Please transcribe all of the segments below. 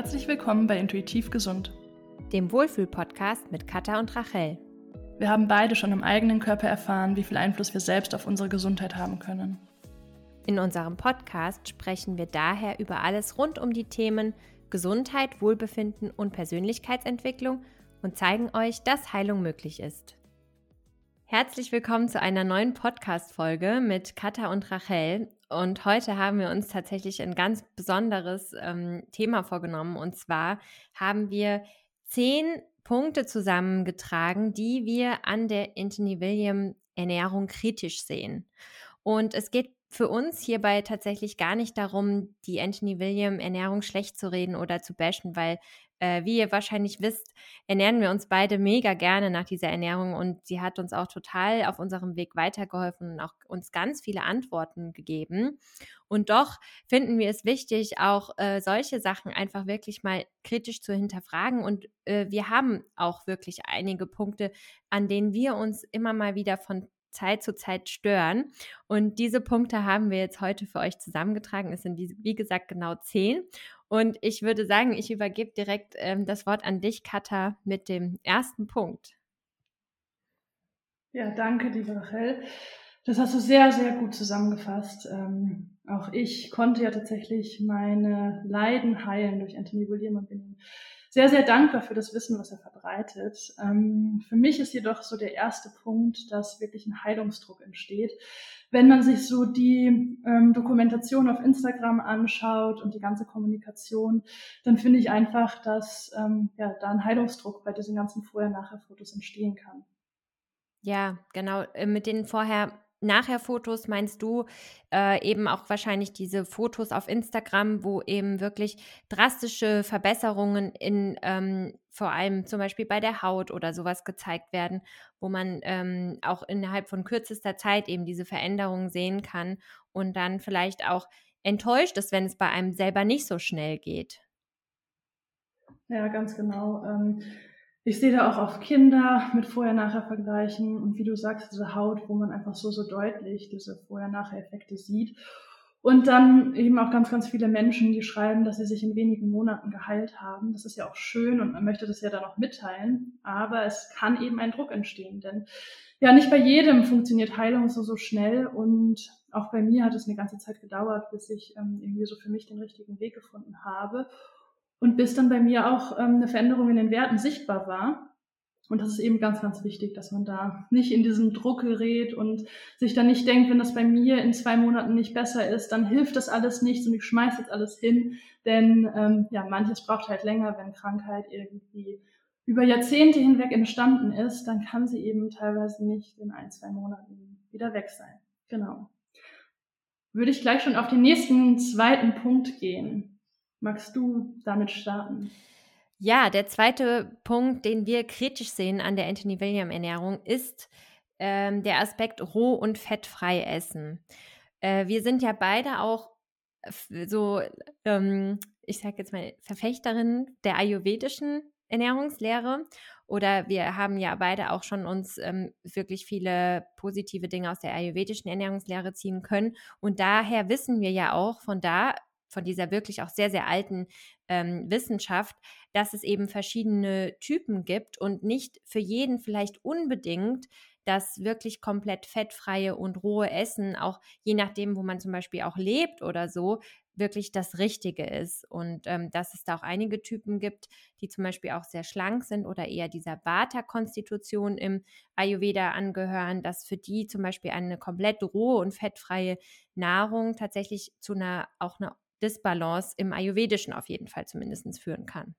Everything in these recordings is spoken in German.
Herzlich willkommen bei Intuitiv Gesund, dem Wohlfühl-Podcast mit Katha und Rachel. Wir haben beide schon im eigenen Körper erfahren, wie viel Einfluss wir selbst auf unsere Gesundheit haben können. In unserem Podcast sprechen wir daher über alles rund um die Themen Gesundheit, Wohlbefinden und Persönlichkeitsentwicklung und zeigen euch, dass Heilung möglich ist. Herzlich willkommen zu einer neuen Podcast-Folge mit Katha und Rachel. Und heute haben wir uns tatsächlich ein ganz besonderes ähm, Thema vorgenommen. Und zwar haben wir zehn Punkte zusammengetragen, die wir an der Anthony William Ernährung kritisch sehen. Und es geht für uns hierbei tatsächlich gar nicht darum, die Anthony William Ernährung schlecht zu reden oder zu bashen, weil äh, wie ihr wahrscheinlich wisst, ernähren wir uns beide mega gerne nach dieser Ernährung und sie hat uns auch total auf unserem Weg weitergeholfen und auch uns ganz viele Antworten gegeben. Und doch finden wir es wichtig, auch äh, solche Sachen einfach wirklich mal kritisch zu hinterfragen. Und äh, wir haben auch wirklich einige Punkte, an denen wir uns immer mal wieder von Zeit zu Zeit stören. Und diese Punkte haben wir jetzt heute für euch zusammengetragen. Es sind, wie, wie gesagt, genau zehn. Und ich würde sagen, ich übergebe direkt ähm, das Wort an dich, Katha, mit dem ersten Punkt. Ja, danke, liebe Rachel. Das hast du sehr, sehr gut zusammengefasst. Ähm, auch ich konnte ja tatsächlich meine Leiden heilen durch Anthony William und bin sehr, sehr dankbar für das Wissen, was er verbreitet. Ähm, für mich ist jedoch so der erste Punkt, dass wirklich ein Heilungsdruck entsteht. Wenn man sich so die ähm, Dokumentation auf Instagram anschaut und die ganze Kommunikation, dann finde ich einfach, dass ähm, ja, da ein Heilungsdruck bei diesen ganzen Vorher-Nachher-Fotos entstehen kann. Ja, genau. Äh, mit den vorher Nachher-Fotos meinst du äh, eben auch wahrscheinlich diese Fotos auf Instagram, wo eben wirklich drastische Verbesserungen in ähm, vor allem zum Beispiel bei der Haut oder sowas gezeigt werden, wo man ähm, auch innerhalb von kürzester Zeit eben diese Veränderungen sehen kann und dann vielleicht auch enttäuscht ist, wenn es bei einem selber nicht so schnell geht. Ja, ganz genau. Ähm ich sehe da auch auf Kinder mit Vorher-Nachher-Vergleichen und wie du sagst, diese Haut, wo man einfach so, so deutlich diese Vorher-Nachher-Effekte sieht. Und dann eben auch ganz, ganz viele Menschen, die schreiben, dass sie sich in wenigen Monaten geheilt haben. Das ist ja auch schön und man möchte das ja dann auch mitteilen. Aber es kann eben ein Druck entstehen, denn ja, nicht bei jedem funktioniert Heilung so, so schnell. Und auch bei mir hat es eine ganze Zeit gedauert, bis ich ähm, irgendwie so für mich den richtigen Weg gefunden habe. Und bis dann bei mir auch ähm, eine Veränderung in den Werten sichtbar war. Und das ist eben ganz, ganz wichtig, dass man da nicht in diesen Druck gerät und sich dann nicht denkt, wenn das bei mir in zwei Monaten nicht besser ist, dann hilft das alles nichts und ich schmeiß jetzt alles hin. Denn ähm, ja, manches braucht halt länger, wenn Krankheit irgendwie über Jahrzehnte hinweg entstanden ist, dann kann sie eben teilweise nicht in ein, zwei Monaten wieder weg sein. Genau. Würde ich gleich schon auf den nächsten zweiten Punkt gehen. Magst du damit starten? Ja, der zweite Punkt, den wir kritisch sehen an der Anthony William Ernährung, ist ähm, der Aspekt roh und fettfrei essen. Äh, wir sind ja beide auch so, ähm, ich sage jetzt mal, Verfechterinnen der ayurvedischen Ernährungslehre. Oder wir haben ja beide auch schon uns ähm, wirklich viele positive Dinge aus der ayurvedischen Ernährungslehre ziehen können. Und daher wissen wir ja auch von da, von dieser wirklich auch sehr, sehr alten ähm, Wissenschaft, dass es eben verschiedene Typen gibt und nicht für jeden vielleicht unbedingt das wirklich komplett fettfreie und rohe Essen, auch je nachdem, wo man zum Beispiel auch lebt oder so, wirklich das Richtige ist. Und ähm, dass es da auch einige Typen gibt, die zum Beispiel auch sehr schlank sind oder eher dieser Vata-Konstitution im Ayurveda angehören, dass für die zum Beispiel eine komplett rohe und fettfreie Nahrung tatsächlich zu einer auch einer Disbalance im Ayurvedischen auf jeden Fall zumindest führen kann.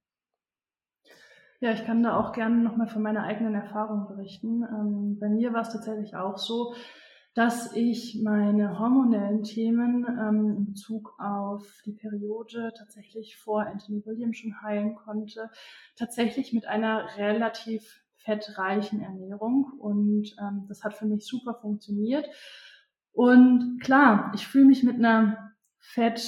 Ja, ich kann da auch gerne nochmal von meiner eigenen Erfahrung berichten. Ähm, bei mir war es tatsächlich auch so, dass ich meine hormonellen Themen ähm, in Bezug auf die Periode tatsächlich vor Anthony Williams schon heilen konnte. Tatsächlich mit einer relativ fettreichen Ernährung und ähm, das hat für mich super funktioniert. Und klar, ich fühle mich mit einer fett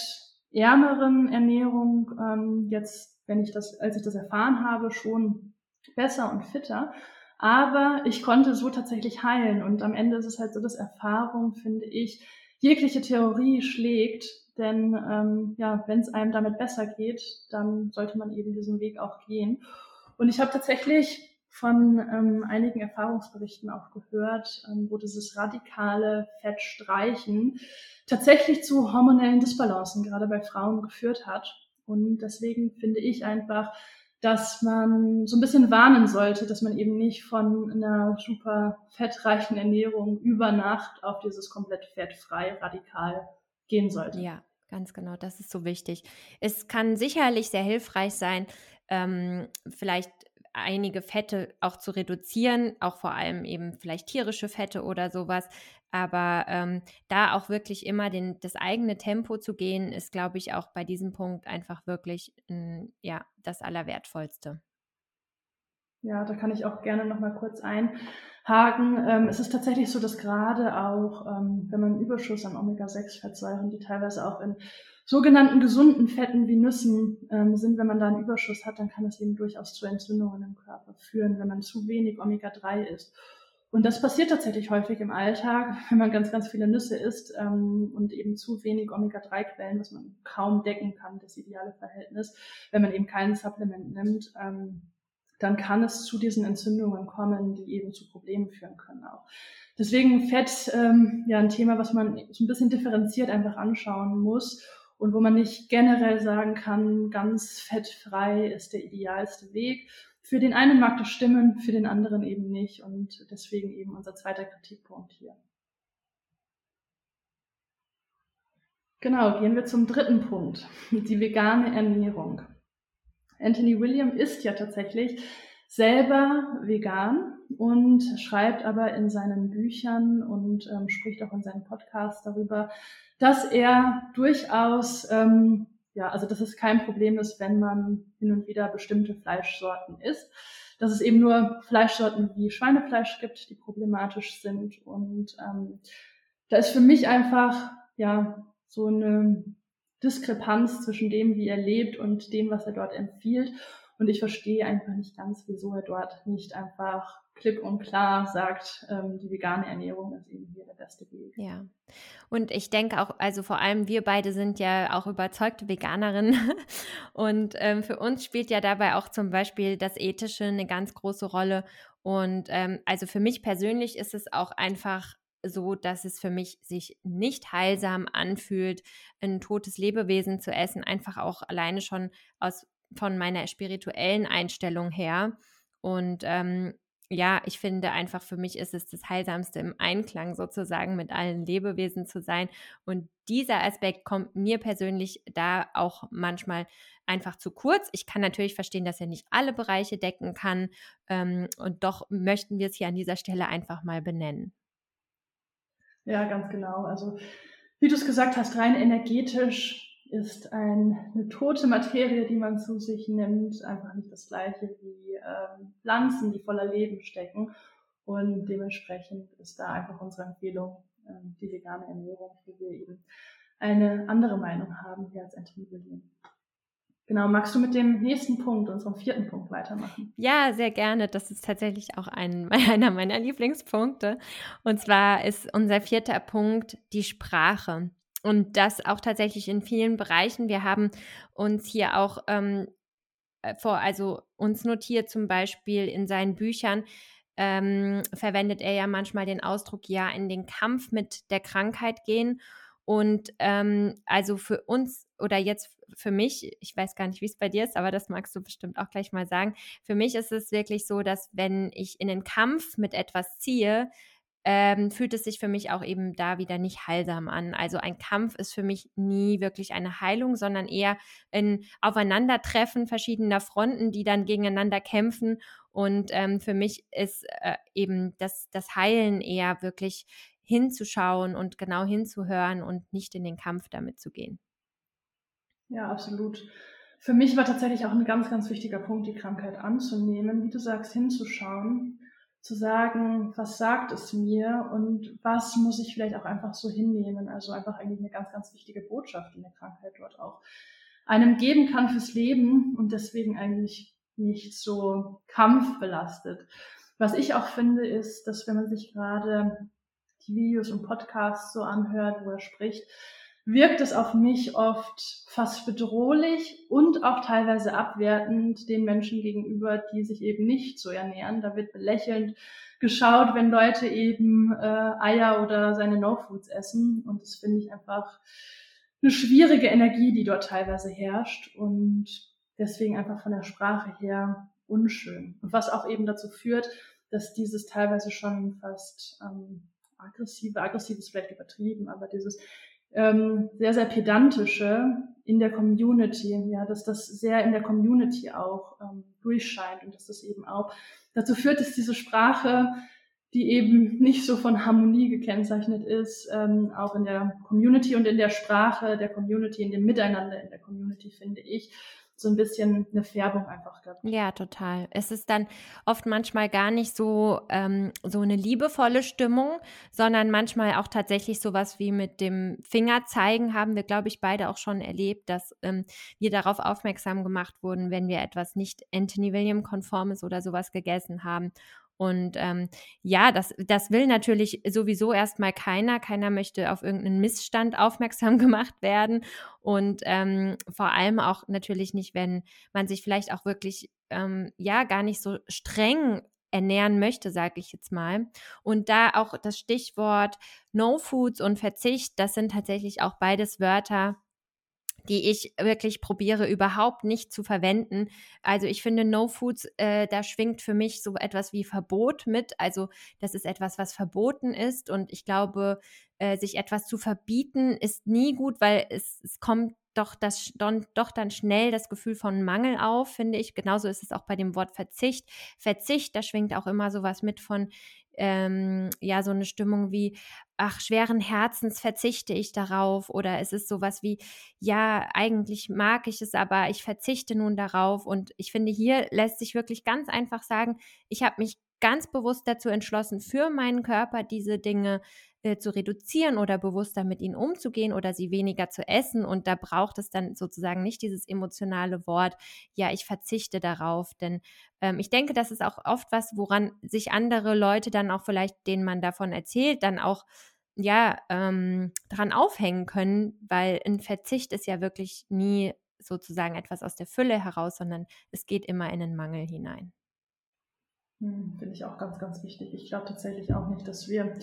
ärmeren Ernährung ähm, jetzt, wenn ich das, als ich das erfahren habe, schon besser und fitter. Aber ich konnte so tatsächlich heilen. Und am Ende ist es halt so, dass Erfahrung, finde ich, jegliche Theorie schlägt, Denn ähm, ja, wenn es einem damit besser geht, dann sollte man eben diesen Weg auch gehen. Und ich habe tatsächlich von ähm, einigen Erfahrungsberichten auch gehört, ähm, wo dieses radikale Fettstreichen tatsächlich zu hormonellen Disbalancen gerade bei Frauen geführt hat. Und deswegen finde ich einfach, dass man so ein bisschen warnen sollte, dass man eben nicht von einer super fettreichen Ernährung über Nacht auf dieses komplett fettfrei radikal gehen sollte. Ja, ganz genau, das ist so wichtig. Es kann sicherlich sehr hilfreich sein, ähm, vielleicht einige Fette auch zu reduzieren, auch vor allem eben vielleicht tierische Fette oder sowas. Aber ähm, da auch wirklich immer den, das eigene Tempo zu gehen, ist, glaube ich, auch bei diesem Punkt einfach wirklich äh, ja, das Allerwertvollste. Ja, da kann ich auch gerne noch mal kurz einhaken. Ähm, es ist tatsächlich so, dass gerade auch, ähm, wenn man Überschuss an Omega-6-Fettsäuren, die teilweise auch in sogenannten gesunden Fetten wie Nüssen ähm, sind, wenn man da einen Überschuss hat, dann kann es eben durchaus zu Entzündungen im Körper führen, wenn man zu wenig Omega-3 isst. Und das passiert tatsächlich häufig im Alltag, wenn man ganz, ganz viele Nüsse isst ähm, und eben zu wenig Omega-3-Quellen, was man kaum decken kann, das ideale Verhältnis, wenn man eben kein Supplement nimmt, ähm, dann kann es zu diesen Entzündungen kommen, die eben zu Problemen führen können auch. Deswegen Fett ähm, ja ein Thema, was man so ein bisschen differenziert einfach anschauen muss und wo man nicht generell sagen kann, ganz fettfrei ist der idealste Weg. Für den einen mag das stimmen, für den anderen eben nicht und deswegen eben unser zweiter Kritikpunkt hier. Genau, gehen wir zum dritten Punkt, die vegane Ernährung. Anthony William ist ja tatsächlich selber vegan und schreibt aber in seinen Büchern und ähm, spricht auch in seinen Podcasts darüber, dass er durchaus, ähm, ja, also dass es kein Problem ist, wenn man hin und wieder bestimmte Fleischsorten isst. Dass es eben nur Fleischsorten wie Schweinefleisch gibt, die problematisch sind. Und ähm, da ist für mich einfach, ja, so eine Diskrepanz zwischen dem, wie er lebt und dem, was er dort empfiehlt. Und ich verstehe einfach nicht ganz, wieso er dort nicht einfach klipp und klar sagt, ähm, die vegane Ernährung ist eben hier der beste Weg. Ja. Und ich denke auch, also vor allem wir beide sind ja auch überzeugte Veganerinnen. Und ähm, für uns spielt ja dabei auch zum Beispiel das Ethische eine ganz große Rolle. Und ähm, also für mich persönlich ist es auch einfach so, dass es für mich sich nicht heilsam anfühlt, ein totes Lebewesen zu essen, einfach auch alleine schon aus von meiner spirituellen Einstellung her. Und ähm, ja, ich finde einfach für mich ist es das Heilsamste im Einklang sozusagen mit allen Lebewesen zu sein. Und dieser Aspekt kommt mir persönlich da auch manchmal einfach zu kurz. Ich kann natürlich verstehen, dass er nicht alle Bereiche decken kann. Ähm, und doch möchten wir es hier an dieser Stelle einfach mal benennen. Ja, ganz genau. Also wie du es gesagt hast, rein energetisch ist ein, eine tote Materie, die man zu sich nimmt, einfach nicht das gleiche wie ähm, Pflanzen, die voller Leben stecken. Und dementsprechend ist da einfach unsere Empfehlung ähm, die vegane Ernährung, wo wir eben eine andere Meinung haben hier als William. Genau, magst du mit dem nächsten Punkt, unserem vierten Punkt, weitermachen? Ja, sehr gerne. Das ist tatsächlich auch ein, einer meiner Lieblingspunkte. Und zwar ist unser vierter Punkt die Sprache. Und das auch tatsächlich in vielen Bereichen. Wir haben uns hier auch ähm, äh, vor, also uns notiert zum Beispiel in seinen Büchern, ähm, verwendet er ja manchmal den Ausdruck, ja, in den Kampf mit der Krankheit gehen. Und ähm, also für uns oder jetzt für mich, ich weiß gar nicht, wie es bei dir ist, aber das magst du bestimmt auch gleich mal sagen. Für mich ist es wirklich so, dass wenn ich in den Kampf mit etwas ziehe, ähm, fühlt es sich für mich auch eben da wieder nicht heilsam an. Also ein Kampf ist für mich nie wirklich eine Heilung, sondern eher ein Aufeinandertreffen verschiedener Fronten, die dann gegeneinander kämpfen. Und ähm, für mich ist äh, eben das, das Heilen eher wirklich hinzuschauen und genau hinzuhören und nicht in den Kampf damit zu gehen. Ja, absolut. Für mich war tatsächlich auch ein ganz, ganz wichtiger Punkt, die Krankheit anzunehmen, wie du sagst, hinzuschauen zu sagen, was sagt es mir und was muss ich vielleicht auch einfach so hinnehmen. Also einfach eigentlich eine ganz, ganz wichtige Botschaft, die eine Krankheit dort auch einem geben kann fürs Leben und deswegen eigentlich nicht so kampfbelastet. Was ich auch finde, ist, dass wenn man sich gerade die Videos und Podcasts so anhört, wo er spricht, wirkt es auf mich oft fast bedrohlich und auch teilweise abwertend den Menschen gegenüber, die sich eben nicht so ernähren. Da wird belächelnd geschaut, wenn Leute eben äh, Eier oder seine No-Foods essen. Und das finde ich einfach eine schwierige Energie, die dort teilweise herrscht und deswegen einfach von der Sprache her unschön. Und was auch eben dazu führt, dass dieses teilweise schon fast ähm, aggressive, aggressiv ist vielleicht übertrieben, aber dieses ähm, sehr, sehr pedantische in der Community, ja, dass das sehr in der Community auch ähm, durchscheint und dass das eben auch dazu führt, dass diese Sprache, die eben nicht so von Harmonie gekennzeichnet ist, ähm, auch in der Community und in der Sprache der Community, in dem Miteinander in der Community, finde ich, so ein bisschen eine Färbung einfach gibt. Ja, total. Es ist dann oft manchmal gar nicht so, ähm, so eine liebevolle Stimmung, sondern manchmal auch tatsächlich sowas wie mit dem Finger zeigen, haben wir, glaube ich, beide auch schon erlebt, dass ähm, wir darauf aufmerksam gemacht wurden, wenn wir etwas nicht Anthony William-konformes oder sowas gegessen haben. Und ähm, ja, das, das will natürlich sowieso erstmal keiner. Keiner möchte auf irgendeinen Missstand aufmerksam gemacht werden. Und ähm, vor allem auch natürlich nicht, wenn man sich vielleicht auch wirklich, ähm, ja, gar nicht so streng ernähren möchte, sage ich jetzt mal. Und da auch das Stichwort No Foods und Verzicht, das sind tatsächlich auch beides Wörter, die ich wirklich probiere überhaupt nicht zu verwenden. Also ich finde No Foods, äh, da schwingt für mich so etwas wie Verbot mit. Also das ist etwas, was verboten ist und ich glaube, äh, sich etwas zu verbieten ist nie gut, weil es, es kommt doch, das, doch dann schnell das Gefühl von Mangel auf, finde ich. Genauso ist es auch bei dem Wort Verzicht. Verzicht, da schwingt auch immer sowas mit von, ähm, ja so eine Stimmung wie, ach, schweren Herzens verzichte ich darauf oder es ist sowas wie, ja, eigentlich mag ich es, aber ich verzichte nun darauf. Und ich finde, hier lässt sich wirklich ganz einfach sagen, ich habe mich ganz bewusst dazu entschlossen, für meinen Körper diese Dinge äh, zu reduzieren oder bewusster mit ihnen umzugehen oder sie weniger zu essen. Und da braucht es dann sozusagen nicht dieses emotionale Wort, ja, ich verzichte darauf. Denn ähm, ich denke, das ist auch oft was, woran sich andere Leute dann auch vielleicht, denen man davon erzählt, dann auch ja, ähm, daran aufhängen können, weil ein Verzicht ist ja wirklich nie sozusagen etwas aus der Fülle heraus, sondern es geht immer in den Mangel hinein. Hm, finde ich auch ganz, ganz wichtig. Ich glaube tatsächlich auch nicht, dass wir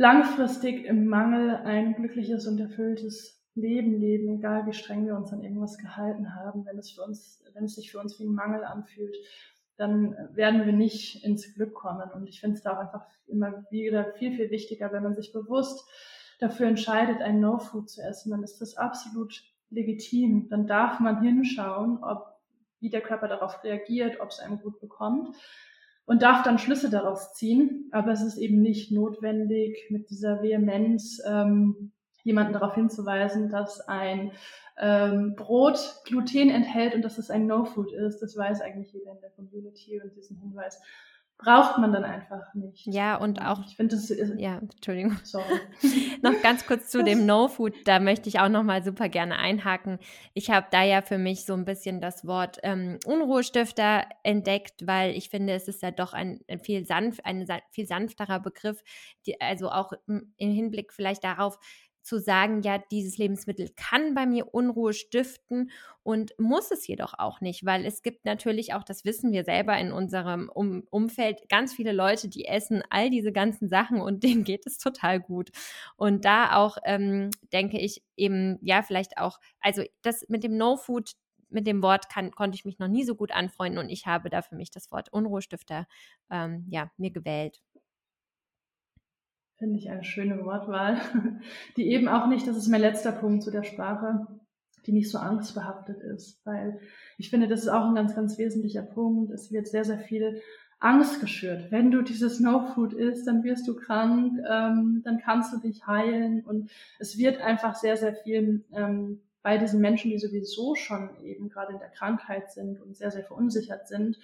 langfristig im Mangel ein glückliches und erfülltes Leben leben, egal wie streng wir uns an irgendwas gehalten haben, wenn es für uns, wenn es sich für uns wie ein Mangel anfühlt, dann werden wir nicht ins Glück kommen. Und ich finde es da auch einfach immer wieder viel, viel wichtiger, wenn man sich bewusst dafür entscheidet, ein No-Food zu essen, dann ist das absolut legitim. Dann darf man hinschauen, ob, wie der Körper darauf reagiert, ob es einem gut bekommt und darf dann Schlüsse daraus ziehen. Aber es ist eben nicht notwendig, mit dieser Vehemenz ähm, jemanden darauf hinzuweisen, dass ein ähm, Brot Gluten enthält und dass es ein No-Food ist. Das weiß eigentlich jeder in der Community und diesen Hinweis braucht man dann einfach nicht. Ja, und auch, ich finde das ist, ja, Entschuldigung. Sorry. noch ganz kurz zu dem No-Food, da möchte ich auch noch mal super gerne einhaken. Ich habe da ja für mich so ein bisschen das Wort ähm, Unruhestifter entdeckt, weil ich finde, es ist ja doch ein, ein viel sanft, ein viel sanfterer Begriff, die, also auch im Hinblick vielleicht darauf, zu sagen, ja, dieses Lebensmittel kann bei mir Unruhe stiften und muss es jedoch auch nicht, weil es gibt natürlich auch, das wissen wir selber in unserem um Umfeld, ganz viele Leute, die essen all diese ganzen Sachen und denen geht es total gut. Und da auch ähm, denke ich eben, ja, vielleicht auch, also das mit dem No-Food, mit dem Wort kann, konnte ich mich noch nie so gut anfreunden und ich habe da für mich das Wort Unruhestifter ähm, ja, mir gewählt. Finde ich eine schöne Wortwahl, die eben auch nicht, das ist mein letzter Punkt zu der Sprache, die nicht so angstbehaftet ist, weil ich finde, das ist auch ein ganz, ganz wesentlicher Punkt. Es wird sehr, sehr viel Angst geschürt. Wenn du dieses No-Food isst, dann wirst du krank, ähm, dann kannst du dich heilen und es wird einfach sehr, sehr viel ähm, bei diesen Menschen, die sowieso schon eben gerade in der Krankheit sind und sehr, sehr verunsichert sind,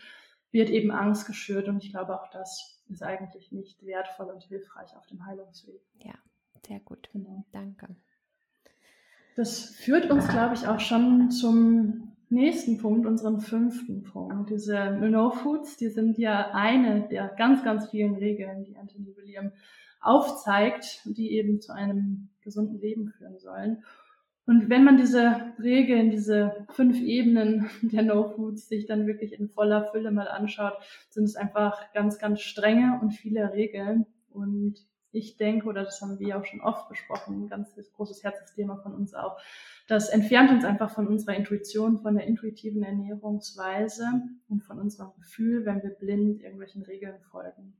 wird eben Angst geschürt und ich glaube auch das ist eigentlich nicht wertvoll und hilfreich auf dem Heilungsweg. Ja, sehr gut. Genau. Danke. Das führt uns, glaube ich, auch schon zum nächsten Punkt, unseren fünften Punkt. Diese No-Foods, die sind ja eine der ganz, ganz vielen Regeln, die Anthony William aufzeigt, die eben zu einem gesunden Leben führen sollen. Und wenn man diese Regeln, diese fünf Ebenen der No Foods sich dann wirklich in voller Fülle mal anschaut, sind es einfach ganz, ganz strenge und viele Regeln. Und ich denke, oder das haben wir auch schon oft besprochen, ein ganz großes Herzensthema von uns auch, das entfernt uns einfach von unserer Intuition, von der intuitiven Ernährungsweise und von unserem Gefühl, wenn wir blind irgendwelchen Regeln folgen.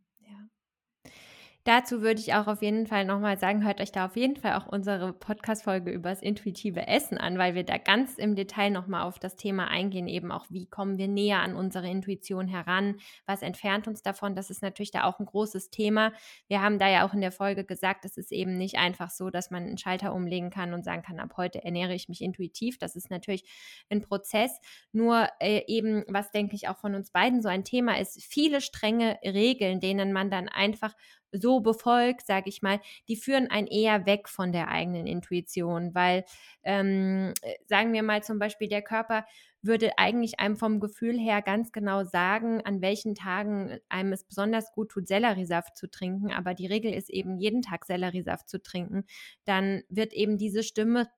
Dazu würde ich auch auf jeden Fall nochmal sagen, hört euch da auf jeden Fall auch unsere Podcast-Folge über das intuitive Essen an, weil wir da ganz im Detail nochmal auf das Thema eingehen, eben auch, wie kommen wir näher an unsere Intuition heran, was entfernt uns davon. Das ist natürlich da auch ein großes Thema. Wir haben da ja auch in der Folge gesagt, es ist eben nicht einfach so, dass man einen Schalter umlegen kann und sagen kann, ab heute ernähre ich mich intuitiv. Das ist natürlich ein Prozess. Nur äh, eben, was denke ich auch von uns beiden so ein Thema ist, viele strenge Regeln, denen man dann einfach so befolgt, sage ich mal, die führen einen eher weg von der eigenen Intuition, weil ähm, äh, sagen wir mal zum Beispiel, der Körper würde eigentlich einem vom Gefühl her ganz genau sagen, an welchen Tagen einem es besonders gut tut, Selleriesaft zu trinken, aber die Regel ist eben, jeden Tag Selleriesaft zu trinken, dann wird eben diese Stimme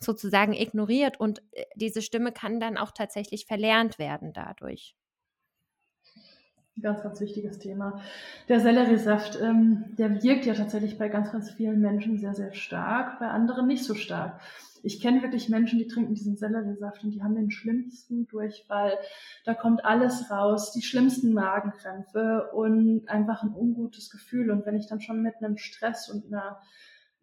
sozusagen ignoriert und äh, diese Stimme kann dann auch tatsächlich verlernt werden dadurch. Ganz, ganz wichtiges Thema. Der Selleriesaft, ähm, der wirkt ja tatsächlich bei ganz, ganz vielen Menschen sehr, sehr stark, bei anderen nicht so stark. Ich kenne wirklich Menschen, die trinken diesen Selleriesaft und die haben den schlimmsten Durchfall. Da kommt alles raus, die schlimmsten Magenkrämpfe und einfach ein ungutes Gefühl. Und wenn ich dann schon mit einem Stress und einer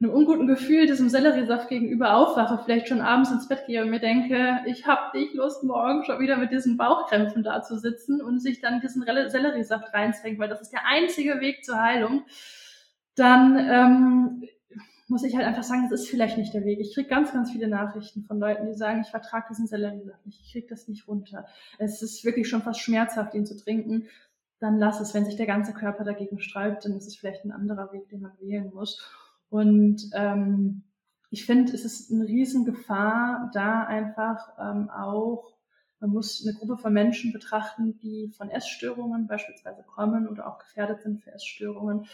einem unguten Gefühl diesem Selleriesaft gegenüber aufwache, vielleicht schon abends ins Bett gehe und mir denke, ich habe nicht Lust, morgen schon wieder mit diesen Bauchkrämpfen da zu sitzen und sich dann diesen Selleriesaft reinzwängt, weil das ist der einzige Weg zur Heilung, dann ähm, muss ich halt einfach sagen, das ist vielleicht nicht der Weg. Ich kriege ganz, ganz viele Nachrichten von Leuten, die sagen, ich vertrage diesen Selleriesaft nicht, ich kriege das nicht runter. Es ist wirklich schon fast schmerzhaft, ihn zu trinken. Dann lass es. Wenn sich der ganze Körper dagegen sträubt, dann ist es vielleicht ein anderer Weg, den man wählen muss. Und ähm, ich finde, es ist eine Riesengefahr, da einfach ähm, auch, man muss eine Gruppe von Menschen betrachten, die von Essstörungen beispielsweise kommen oder auch gefährdet sind für Essstörungen.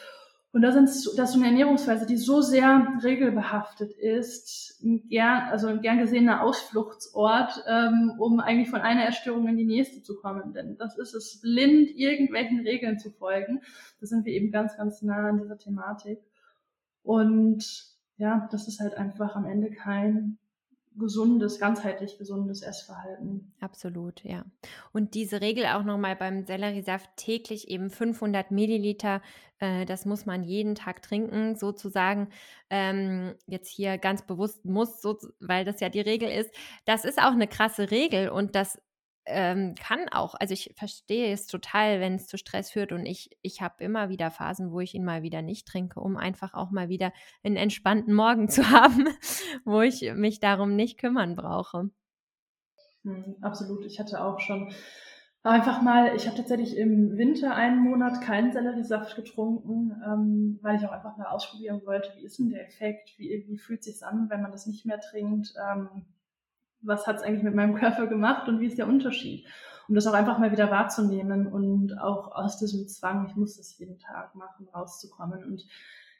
Und da sind das ist eine Ernährungsweise, die so sehr regelbehaftet ist, gern, also ein gern gesehener Ausfluchtsort, ähm, um eigentlich von einer Essstörung in die nächste zu kommen. Denn das ist es, blind irgendwelchen Regeln zu folgen. Da sind wir eben ganz, ganz nah an dieser Thematik. Und ja, das ist halt einfach am Ende kein gesundes, ganzheitlich gesundes Essverhalten. Absolut, ja. Und diese Regel auch nochmal beim Selleriesaft täglich eben 500 Milliliter, äh, das muss man jeden Tag trinken, sozusagen. Ähm, jetzt hier ganz bewusst muss, so, weil das ja die Regel ist. Das ist auch eine krasse Regel und das ähm, kann auch, also ich verstehe es total, wenn es zu Stress führt und ich, ich habe immer wieder Phasen, wo ich ihn mal wieder nicht trinke, um einfach auch mal wieder einen entspannten Morgen zu haben, wo ich mich darum nicht kümmern brauche. Hm, absolut, ich hatte auch schon einfach mal, ich habe tatsächlich im Winter einen Monat keinen Selleriesaft getrunken, ähm, weil ich auch einfach mal ausprobieren wollte, wie ist denn der Effekt, wie, wie fühlt sich an, wenn man das nicht mehr trinkt. Ähm, was hat es eigentlich mit meinem Körper gemacht und wie ist der Unterschied? Um das auch einfach mal wieder wahrzunehmen und auch aus diesem Zwang, ich muss das jeden Tag machen, rauszukommen. Und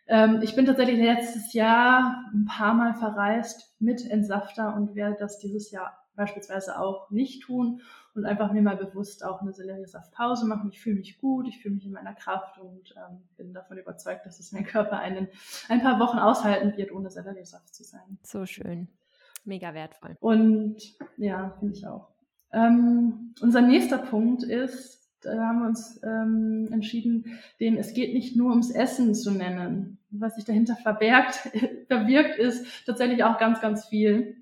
ähm, ich bin tatsächlich letztes Jahr ein paar Mal verreist mit Entsafter und werde das dieses Jahr beispielsweise auch nicht tun und einfach mir mal bewusst auch eine Selleriesaftpause machen. Ich fühle mich gut, ich fühle mich in meiner Kraft und ähm, bin davon überzeugt, dass es mein Körper einen, ein paar Wochen aushalten wird, ohne Selleriesaft zu sein. So schön. Mega wertvoll. Und ja, finde ich auch. Ähm, unser nächster Punkt ist, da haben wir uns ähm, entschieden, den Es geht nicht nur ums Essen zu nennen. Was sich dahinter verbergt, verbirgt, ist tatsächlich auch ganz, ganz viel.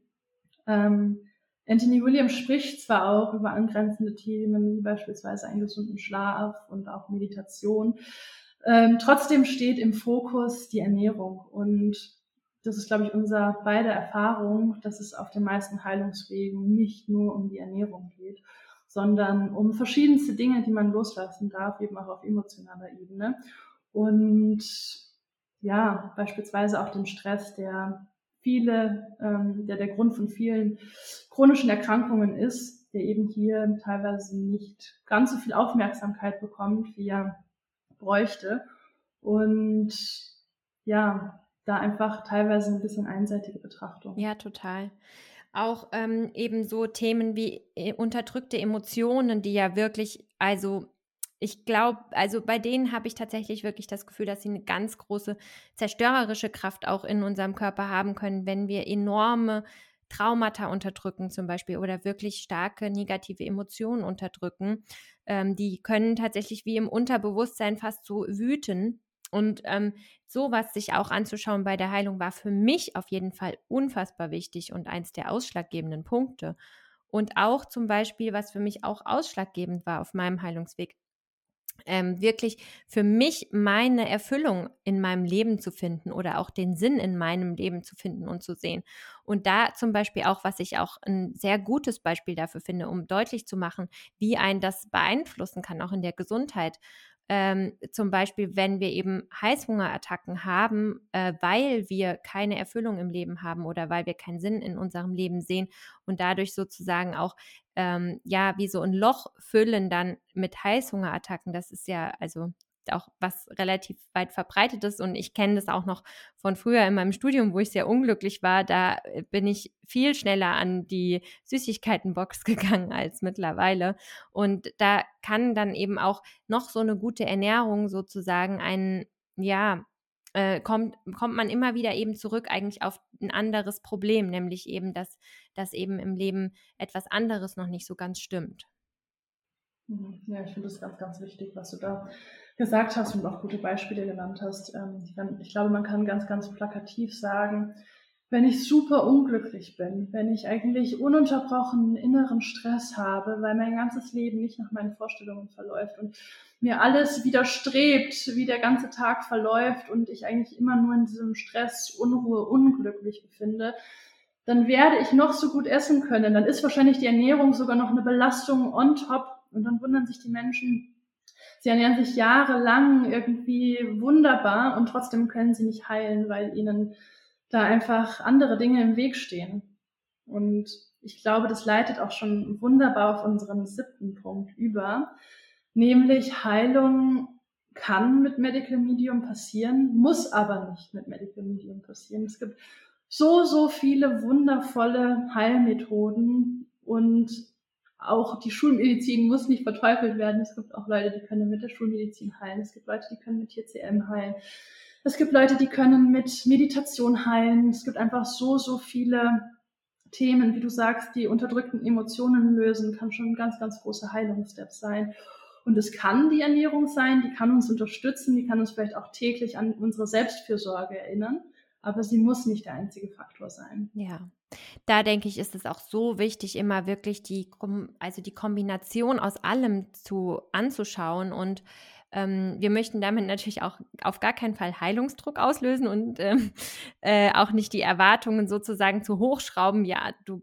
Ähm, Anthony Williams spricht zwar auch über angrenzende Themen, wie beispielsweise einen gesunden Schlaf und auch Meditation. Ähm, trotzdem steht im Fokus die Ernährung und das ist, glaube ich, unser beide Erfahrung, dass es auf den meisten Heilungswegen nicht nur um die Ernährung geht, sondern um verschiedenste Dinge, die man loslassen darf, eben auch auf emotionaler Ebene. Und ja, beispielsweise auch den Stress, der viele, ähm, der der Grund von vielen chronischen Erkrankungen ist, der eben hier teilweise nicht ganz so viel Aufmerksamkeit bekommt, wie er bräuchte. Und ja, da einfach teilweise ein bisschen einseitige Betrachtung. Ja, total. Auch ähm, eben so Themen wie äh, unterdrückte Emotionen, die ja wirklich, also ich glaube, also bei denen habe ich tatsächlich wirklich das Gefühl, dass sie eine ganz große zerstörerische Kraft auch in unserem Körper haben können, wenn wir enorme Traumata unterdrücken zum Beispiel oder wirklich starke negative Emotionen unterdrücken. Ähm, die können tatsächlich wie im Unterbewusstsein fast so wüten. Und ähm, sowas sich auch anzuschauen bei der Heilung war für mich auf jeden Fall unfassbar wichtig und eins der ausschlaggebenden Punkte. Und auch zum Beispiel, was für mich auch ausschlaggebend war auf meinem Heilungsweg, ähm, wirklich für mich meine Erfüllung in meinem Leben zu finden oder auch den Sinn in meinem Leben zu finden und zu sehen. Und da zum Beispiel auch, was ich auch ein sehr gutes Beispiel dafür finde, um deutlich zu machen, wie ein das beeinflussen kann, auch in der Gesundheit ähm, zum Beispiel, wenn wir eben Heißhungerattacken haben, äh, weil wir keine Erfüllung im Leben haben oder weil wir keinen Sinn in unserem Leben sehen und dadurch sozusagen auch ähm, ja wie so ein Loch füllen dann mit Heißhungerattacken. Das ist ja also auch was relativ weit verbreitet ist. Und ich kenne das auch noch von früher in meinem Studium, wo ich sehr unglücklich war. Da äh, bin ich viel schneller an die Süßigkeitenbox gegangen als mittlerweile. Und da kann dann eben auch noch so eine gute Ernährung sozusagen ein, ja, äh, kommt, kommt man immer wieder eben zurück eigentlich auf ein anderes Problem, nämlich eben, dass, dass eben im Leben etwas anderes noch nicht so ganz stimmt. Mhm. Ja, ich finde das ganz, ganz wichtig, was du da gesagt hast und auch gute Beispiele genannt hast. Ähm, ich glaube, man kann ganz, ganz plakativ sagen, wenn ich super unglücklich bin, wenn ich eigentlich ununterbrochenen inneren Stress habe, weil mein ganzes Leben nicht nach meinen Vorstellungen verläuft und mir alles widerstrebt, wie der ganze Tag verläuft und ich eigentlich immer nur in diesem Stress, Unruhe, unglücklich befinde, dann werde ich noch so gut essen können. Dann ist wahrscheinlich die Ernährung sogar noch eine Belastung on top und dann wundern sich die Menschen, sie ernähren sich jahrelang irgendwie wunderbar und trotzdem können sie nicht heilen, weil ihnen da einfach andere Dinge im Weg stehen. Und ich glaube, das leitet auch schon wunderbar auf unseren siebten Punkt über, nämlich Heilung kann mit Medical Medium passieren, muss aber nicht mit Medical Medium passieren. Es gibt so, so viele wundervolle Heilmethoden und auch die Schulmedizin muss nicht verteufelt werden. Es gibt auch Leute, die können mit der Schulmedizin heilen. Es gibt Leute, die können mit TCM heilen. Es gibt Leute, die können mit Meditation heilen. Es gibt einfach so, so viele Themen, wie du sagst, die unterdrückten Emotionen lösen, kann schon ein ganz, ganz großer Heilungsstep sein. Und es kann die Ernährung sein, die kann uns unterstützen, die kann uns vielleicht auch täglich an unsere Selbstfürsorge erinnern aber sie muss nicht der einzige Faktor sein. Ja, da denke ich, ist es auch so wichtig, immer wirklich die, also die Kombination aus allem zu anzuschauen und ähm, wir möchten damit natürlich auch auf gar keinen Fall Heilungsdruck auslösen und ähm, äh, auch nicht die Erwartungen sozusagen zu hochschrauben. Ja, du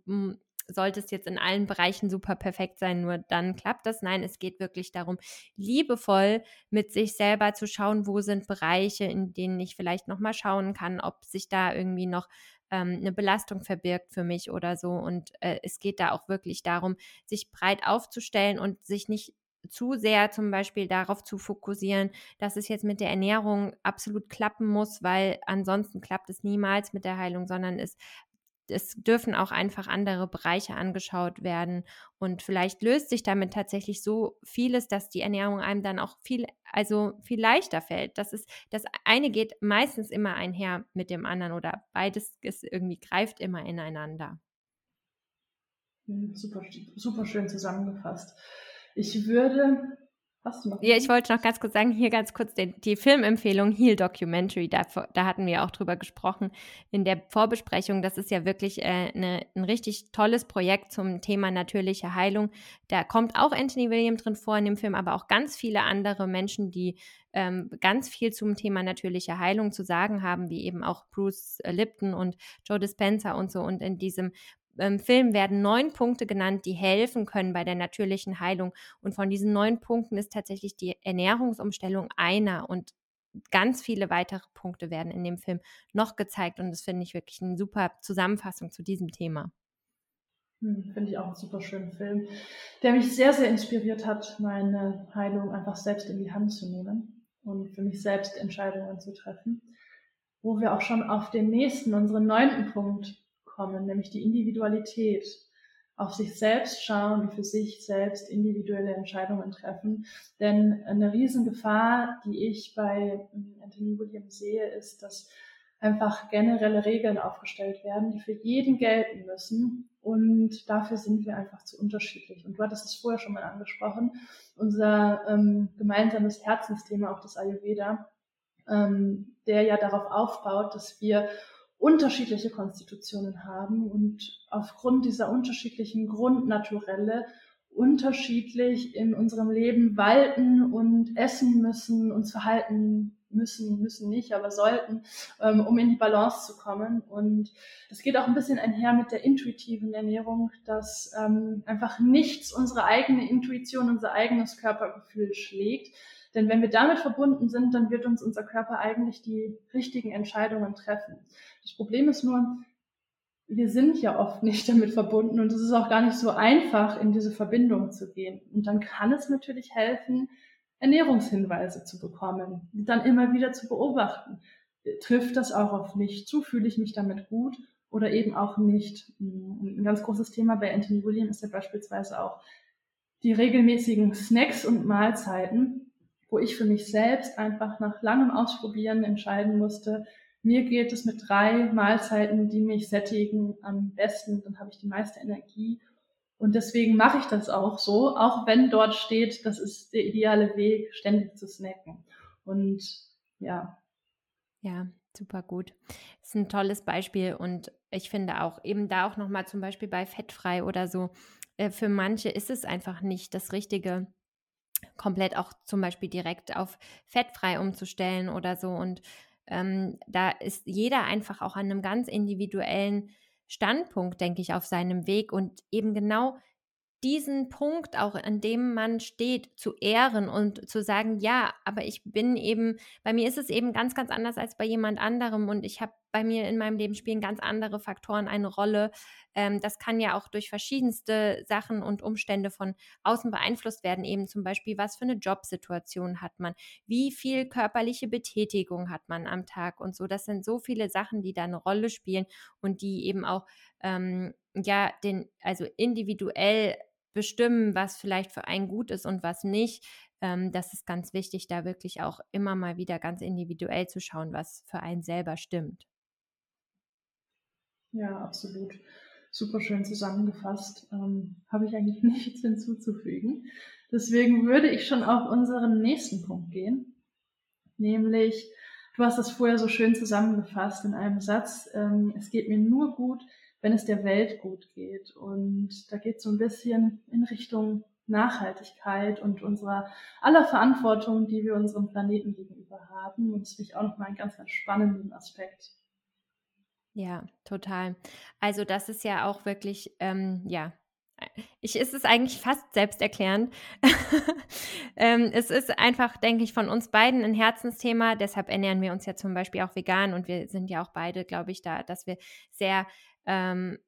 hm, solltest jetzt in allen Bereichen super perfekt sein, nur dann klappt das. Nein, es geht wirklich darum, liebevoll mit sich selber zu schauen, wo sind Bereiche, in denen ich vielleicht nochmal schauen kann, ob sich da irgendwie noch ähm, eine Belastung verbirgt für mich oder so. Und äh, es geht da auch wirklich darum, sich breit aufzustellen und sich nicht zu sehr zum Beispiel darauf zu fokussieren, dass es jetzt mit der Ernährung absolut klappen muss, weil ansonsten klappt es niemals mit der Heilung, sondern es es dürfen auch einfach andere Bereiche angeschaut werden und vielleicht löst sich damit tatsächlich so vieles, dass die Ernährung einem dann auch viel, also viel leichter fällt. Das ist, das eine geht meistens immer einher mit dem anderen oder beides ist irgendwie greift immer ineinander. Hm, super, super schön zusammengefasst. Ich würde? Ja, ich wollte noch ganz kurz sagen, hier ganz kurz die, die Filmempfehlung Heal Documentary, da, da, hatten wir auch drüber gesprochen in der Vorbesprechung. Das ist ja wirklich äh, eine, ein richtig tolles Projekt zum Thema natürliche Heilung. Da kommt auch Anthony William drin vor in dem Film, aber auch ganz viele andere Menschen, die ähm, ganz viel zum Thema natürliche Heilung zu sagen haben, wie eben auch Bruce Lipton und Joe Dispenza und so. Und in diesem ähm, Film werden neun Punkte genannt, die helfen können bei der natürlichen Heilung. Und von diesen neun Punkten ist tatsächlich die Ernährungsumstellung einer. Und ganz viele weitere Punkte werden in dem Film noch gezeigt. Und das finde ich wirklich eine super Zusammenfassung zu diesem Thema. Hm, finde ich auch einen super schönen Film, der mich sehr, sehr inspiriert hat, meine Heilung einfach selbst in die Hand zu nehmen und für mich selbst Entscheidungen zu treffen. wo wir auch schon auf den nächsten, unseren neunten Punkt kommen, nämlich die Individualität. Auf sich selbst schauen und für sich selbst individuelle Entscheidungen treffen. Denn eine Riesengefahr, die ich bei Anthony Williams sehe, ist, dass einfach generelle Regeln aufgestellt werden, die für jeden gelten müssen. Und dafür sind wir einfach zu unterschiedlich. Und du hattest es vorher schon mal angesprochen. Unser ähm, gemeinsames Herzensthema, auch das Ayurveda, ähm, der ja darauf aufbaut, dass wir unterschiedliche Konstitutionen haben und aufgrund dieser unterschiedlichen Grundnaturelle unterschiedlich in unserem Leben walten und essen müssen, uns verhalten müssen, müssen nicht, aber sollten, ähm, um in die Balance zu kommen. Und das geht auch ein bisschen einher mit der intuitiven Ernährung, dass ähm, einfach nichts unsere eigene Intuition, unser eigenes Körpergefühl schlägt. Denn wenn wir damit verbunden sind, dann wird uns unser Körper eigentlich die richtigen Entscheidungen treffen. Das Problem ist nur, wir sind ja oft nicht damit verbunden und es ist auch gar nicht so einfach, in diese Verbindung zu gehen. Und dann kann es natürlich helfen, Ernährungshinweise zu bekommen, dann immer wieder zu beobachten. Trifft das auch auf mich zu? Fühle ich mich damit gut oder eben auch nicht? Ein ganz großes Thema bei Anthony William ist ja beispielsweise auch die regelmäßigen Snacks und Mahlzeiten, wo ich für mich selbst einfach nach langem Ausprobieren entscheiden musste, mir geht es mit drei Mahlzeiten, die mich sättigen, am besten. Dann habe ich die meiste Energie. Und deswegen mache ich das auch so, auch wenn dort steht, das ist der ideale Weg, ständig zu snacken. Und ja. Ja, super gut. Das ist ein tolles Beispiel und ich finde auch eben da auch nochmal zum Beispiel bei fettfrei oder so, äh, für manche ist es einfach nicht das Richtige, komplett auch zum Beispiel direkt auf fettfrei umzustellen oder so. Und ähm, da ist jeder einfach auch an einem ganz individuellen Standpunkt, denke ich, auf seinem Weg und eben genau diesen Punkt auch, an dem man steht, zu ehren und zu sagen, ja, aber ich bin eben, bei mir ist es eben ganz, ganz anders als bei jemand anderem und ich habe bei mir in meinem Leben spielen ganz andere Faktoren eine Rolle. Ähm, das kann ja auch durch verschiedenste Sachen und Umstände von außen beeinflusst werden, eben zum Beispiel, was für eine Jobsituation hat man, wie viel körperliche Betätigung hat man am Tag und so. Das sind so viele Sachen, die da eine Rolle spielen und die eben auch ähm, ja den, also individuell bestimmen, was vielleicht für einen gut ist und was nicht. Ähm, das ist ganz wichtig, da wirklich auch immer mal wieder ganz individuell zu schauen, was für einen selber stimmt. Ja, absolut. Super schön zusammengefasst. Ähm, Habe ich eigentlich nichts hinzuzufügen. Deswegen würde ich schon auf unseren nächsten Punkt gehen. Nämlich, du hast das vorher so schön zusammengefasst in einem Satz. Ähm, es geht mir nur gut, wenn es der Welt gut geht. Und da geht es so ein bisschen in Richtung Nachhaltigkeit und unserer aller Verantwortung, die wir unserem Planeten gegenüber haben. Und das finde ich auch nochmal einen ganz, ganz spannenden Aspekt. Ja, total. Also das ist ja auch wirklich, ähm, ja, ich ist es eigentlich fast selbsterklärend. ähm, es ist einfach, denke ich, von uns beiden ein Herzensthema. Deshalb ernähren wir uns ja zum Beispiel auch vegan und wir sind ja auch beide, glaube ich, da, dass wir sehr ähm,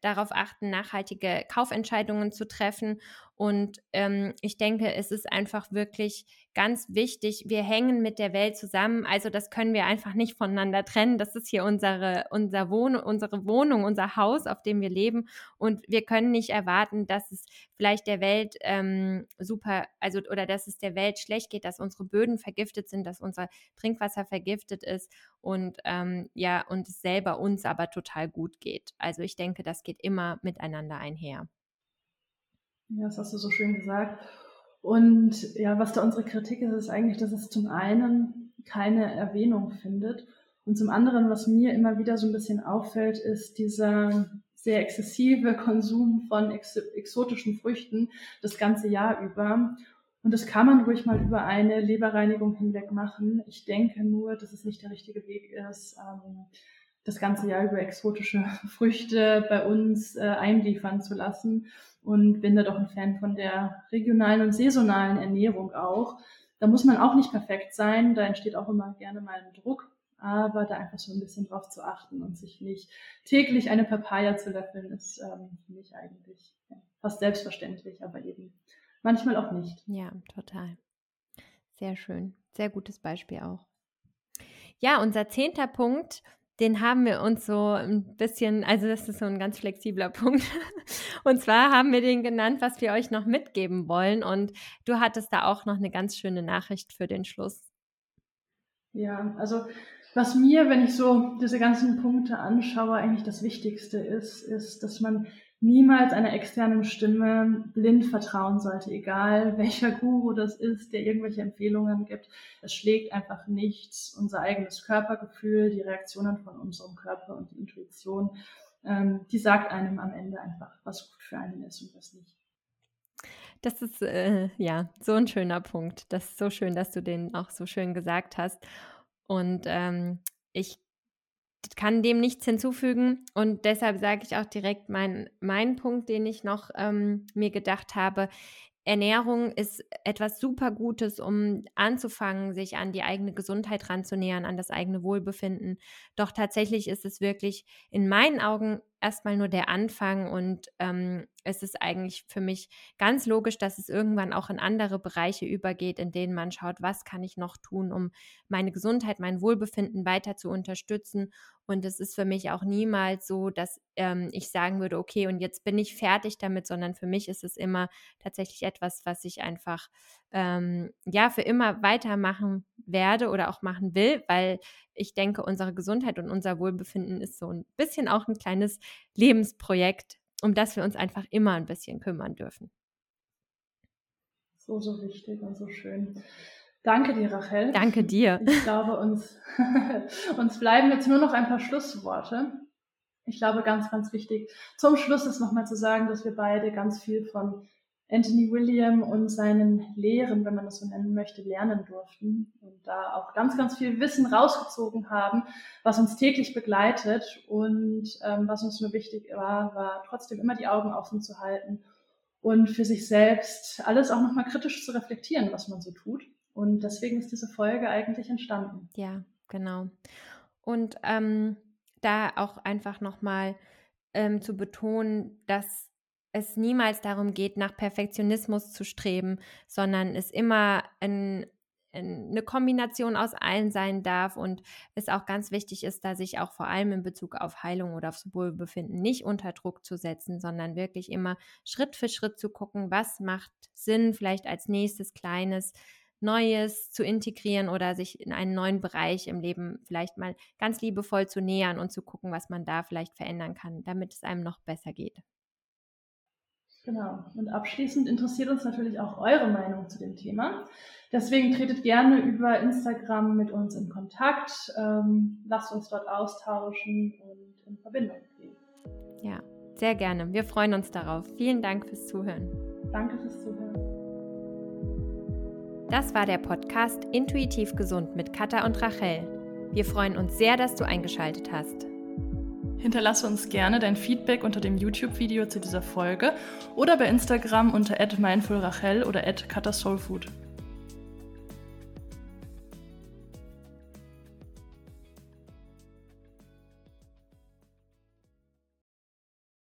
darauf achten, nachhaltige Kaufentscheidungen zu treffen. Und ähm, ich denke, es ist einfach wirklich ganz wichtig, wir hängen mit der Welt zusammen. Also das können wir einfach nicht voneinander trennen. Das ist hier unsere, unser Wohn unsere Wohnung, unser Haus, auf dem wir leben. Und wir können nicht erwarten, dass es vielleicht der Welt ähm, super, also oder dass es der Welt schlecht geht, dass unsere Böden vergiftet sind, dass unser Trinkwasser vergiftet ist und ähm, ja, und es selber uns aber total gut geht. Also ich denke, das geht immer miteinander einher. Ja, das hast du so schön gesagt. Und ja, was da unsere Kritik ist, ist eigentlich, dass es zum einen keine Erwähnung findet und zum anderen, was mir immer wieder so ein bisschen auffällt, ist dieser sehr exzessive Konsum von ex exotischen Früchten das ganze Jahr über. Und das kann man ruhig mal über eine Leberreinigung hinweg machen. Ich denke nur, dass es nicht der richtige Weg ist, ähm, das ganze Jahr über exotische Früchte bei uns äh, einliefern zu lassen und bin da doch ein Fan von der regionalen und saisonalen Ernährung auch. Da muss man auch nicht perfekt sein, da entsteht auch immer gerne mal ein Druck, aber da einfach so ein bisschen drauf zu achten und sich nicht täglich eine Papaya zu löffeln, ist ähm, für mich eigentlich ja, fast selbstverständlich, aber eben manchmal auch nicht. Ja, total. Sehr schön. Sehr gutes Beispiel auch. Ja, unser zehnter Punkt den haben wir uns so ein bisschen, also das ist so ein ganz flexibler Punkt. Und zwar haben wir den genannt, was wir euch noch mitgeben wollen. Und du hattest da auch noch eine ganz schöne Nachricht für den Schluss. Ja, also was mir, wenn ich so diese ganzen Punkte anschaue, eigentlich das Wichtigste ist, ist, dass man niemals einer externen Stimme blind vertrauen sollte, egal welcher Guru das ist, der irgendwelche Empfehlungen gibt. Es schlägt einfach nichts. Unser eigenes Körpergefühl, die Reaktionen von unserem Körper und die Intuition, ähm, die sagt einem am Ende einfach, was gut für einen ist und was nicht. Das ist äh, ja so ein schöner Punkt. Das ist so schön, dass du den auch so schön gesagt hast. Und ähm, ich kann dem nichts hinzufügen und deshalb sage ich auch direkt meinen mein Punkt, den ich noch ähm, mir gedacht habe. Ernährung ist etwas super Gutes, um anzufangen, sich an die eigene Gesundheit ranzunähern, an das eigene Wohlbefinden. Doch tatsächlich ist es wirklich in meinen Augen erstmal nur der Anfang und ähm, es ist eigentlich für mich ganz logisch, dass es irgendwann auch in andere Bereiche übergeht, in denen man schaut, was kann ich noch tun, um meine Gesundheit, mein Wohlbefinden weiter zu unterstützen. Und es ist für mich auch niemals so, dass ähm, ich sagen würde, okay, und jetzt bin ich fertig damit, sondern für mich ist es immer tatsächlich etwas, was ich einfach ähm, ja für immer weitermachen werde oder auch machen will, weil ich denke, unsere Gesundheit und unser Wohlbefinden ist so ein bisschen auch ein kleines Lebensprojekt, um das wir uns einfach immer ein bisschen kümmern dürfen. So, so wichtig und so schön. Danke dir, Rachel. Danke dir. Ich glaube, uns, uns bleiben jetzt nur noch ein paar Schlussworte. Ich glaube, ganz, ganz wichtig, zum Schluss ist nochmal zu sagen, dass wir beide ganz viel von Anthony William und seinen Lehren, wenn man das so nennen möchte, lernen durften und da auch ganz, ganz viel Wissen rausgezogen haben, was uns täglich begleitet und ähm, was uns nur wichtig war, war trotzdem immer die Augen offen zu halten und für sich selbst alles auch nochmal kritisch zu reflektieren, was man so tut. Und deswegen ist diese Folge eigentlich entstanden. Ja, genau. Und ähm, da auch einfach nochmal ähm, zu betonen, dass es niemals darum geht, nach Perfektionismus zu streben, sondern es immer ein, eine Kombination aus allen sein darf und es auch ganz wichtig ist, da sich auch vor allem in Bezug auf Heilung oder aufs Wohlbefinden nicht unter Druck zu setzen, sondern wirklich immer Schritt für Schritt zu gucken, was macht Sinn, vielleicht als nächstes kleines Neues zu integrieren oder sich in einen neuen Bereich im Leben vielleicht mal ganz liebevoll zu nähern und zu gucken, was man da vielleicht verändern kann, damit es einem noch besser geht. Genau. Und abschließend interessiert uns natürlich auch eure Meinung zu dem Thema. Deswegen tretet gerne über Instagram mit uns in Kontakt. Ähm, lasst uns dort austauschen und in Verbindung gehen. Ja, sehr gerne. Wir freuen uns darauf. Vielen Dank fürs Zuhören. Danke fürs Zuhören. Das war der Podcast Intuitiv Gesund mit Katha und Rachel. Wir freuen uns sehr, dass du eingeschaltet hast. Hinterlasse uns gerne dein Feedback unter dem YouTube-Video zu dieser Folge oder bei Instagram unter mindfulrachel oder at katasoulfood.